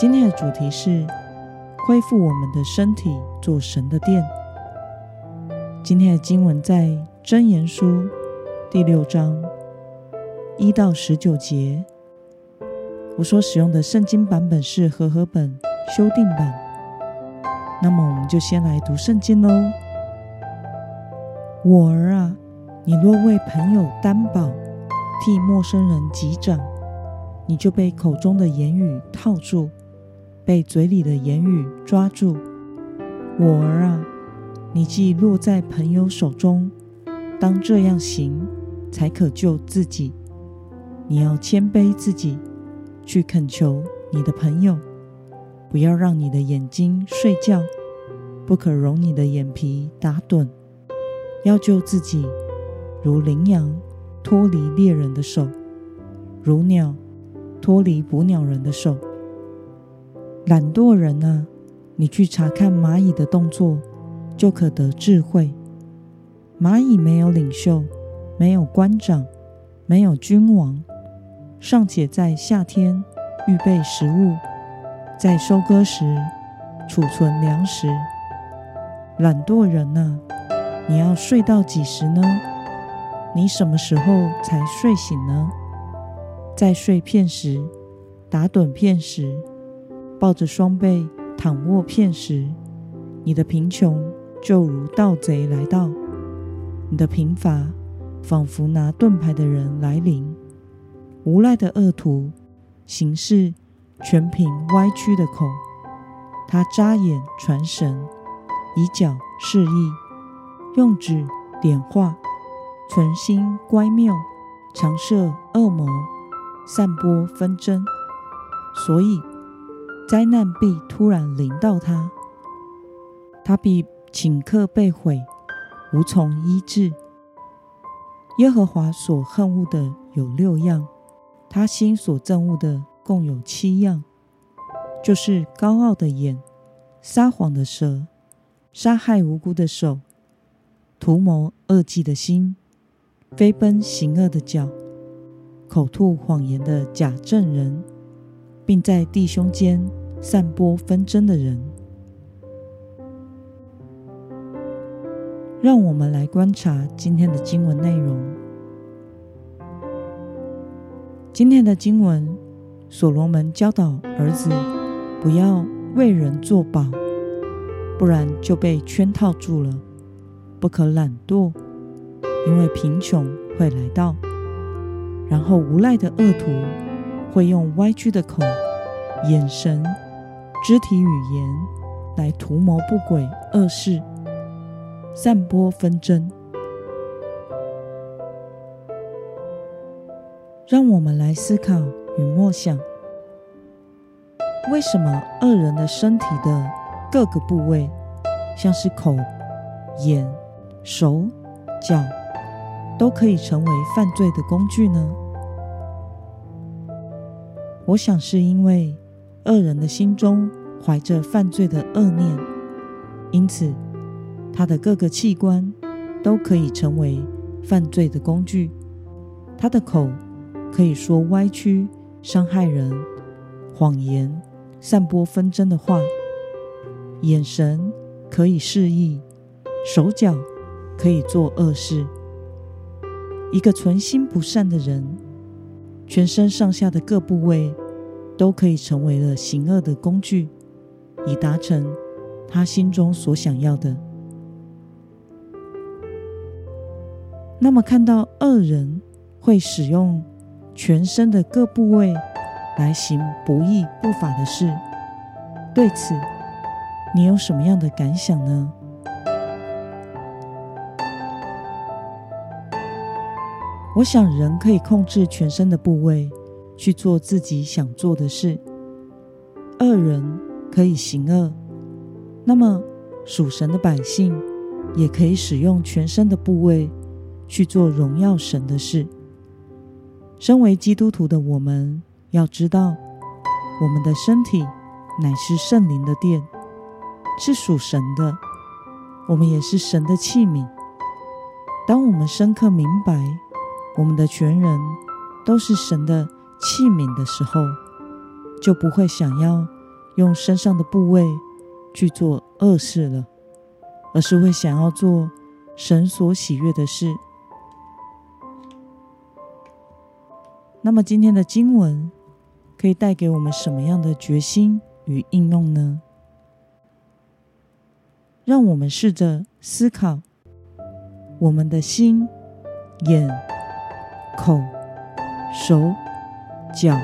今天的主题是恢复我们的身体，做神的殿。今天的经文在箴言书第六章一到十九节。我所使用的圣经版本是和合本修订版。那么，我们就先来读圣经喽。我儿啊，你若为朋友担保，替陌生人击掌，你就被口中的言语套住。被嘴里的言语抓住，我儿啊，你既落在朋友手中，当这样行，才可救自己。你要谦卑自己，去恳求你的朋友，不要让你的眼睛睡觉，不可容你的眼皮打盹。要救自己，如羚羊脱离猎人的手，如鸟脱离捕鸟人的手。懒惰人啊，你去查看蚂蚁的动作，就可得智慧。蚂蚁没有领袖，没有官长，没有君王，尚且在夏天预备食物，在收割时储存粮食。懒惰人啊，你要睡到几时呢？你什么时候才睡醒呢？在睡片时，打盹片时。抱着双臂躺卧片时，你的贫穷就如盗贼来到；你的贫乏仿佛拿盾牌的人来临。无赖的恶徒行事全凭歪曲的口，他扎眼传神，以脚示意，用指点画，存心乖谬，常设恶谋，散播纷争，所以。灾难必突然临到他，他必顷刻被毁，无从医治。耶和华所恨恶的有六样，他心所憎恶的共有七样，就是高傲的眼、撒谎的舌、杀害无辜的手、图谋恶计的心、飞奔行恶的脚、口吐谎言的假证人，并在弟兄间。散播纷争的人，让我们来观察今天的经文内容。今天的经文，所罗门教导儿子不要为人作保，不然就被圈套住了；不可懒惰，因为贫穷会来到。然后无赖的恶徒会用歪曲的口、眼神。肢体语言来图谋不轨恶事，散播纷争。让我们来思考与默想：为什么恶人的身体的各个部位，像是口、眼、手、脚，都可以成为犯罪的工具呢？我想是因为。恶人的心中怀着犯罪的恶念，因此他的各个器官都可以成为犯罪的工具。他的口可以说歪曲、伤害人、谎言、散播纷争的话；眼神可以示意，手脚可以做恶事。一个存心不善的人，全身上下的各部位。都可以成为了行恶的工具，以达成他心中所想要的。那么，看到恶人会使用全身的各部位来行不义不法的事，对此你有什么样的感想呢？我想，人可以控制全身的部位。去做自己想做的事，恶人可以行恶，那么属神的百姓也可以使用全身的部位去做荣耀神的事。身为基督徒的我们，要知道我们的身体乃是圣灵的殿，是属神的，我们也是神的器皿。当我们深刻明白我们的全人都是神的器皿的时候，就不会想要用身上的部位去做恶事了，而是会想要做神所喜悦的事。那么今天的经文可以带给我们什么样的决心与应用呢？让我们试着思考，我们的心、眼、口、手、脚，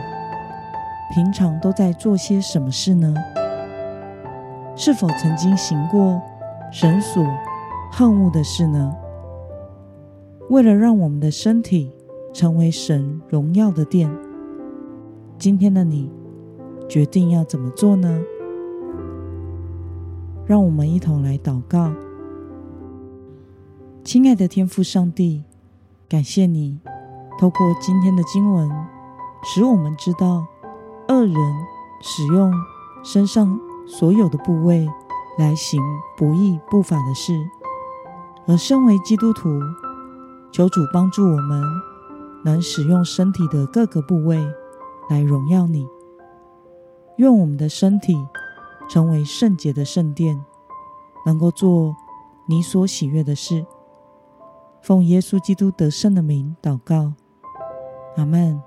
平常都在做些什么事呢？是否曾经行过神所恨恶的事呢？为了让我们的身体，成为神荣耀的殿。今天的你决定要怎么做呢？让我们一同来祷告。亲爱的天父上帝，感谢你透过今天的经文，使我们知道恶人使用身上所有的部位来行不义不法的事，而身为基督徒，求主帮助我们。能使用身体的各个部位来荣耀你。愿我们的身体成为圣洁的圣殿，能够做你所喜悦的事。奉耶稣基督得胜的名祷告，阿门。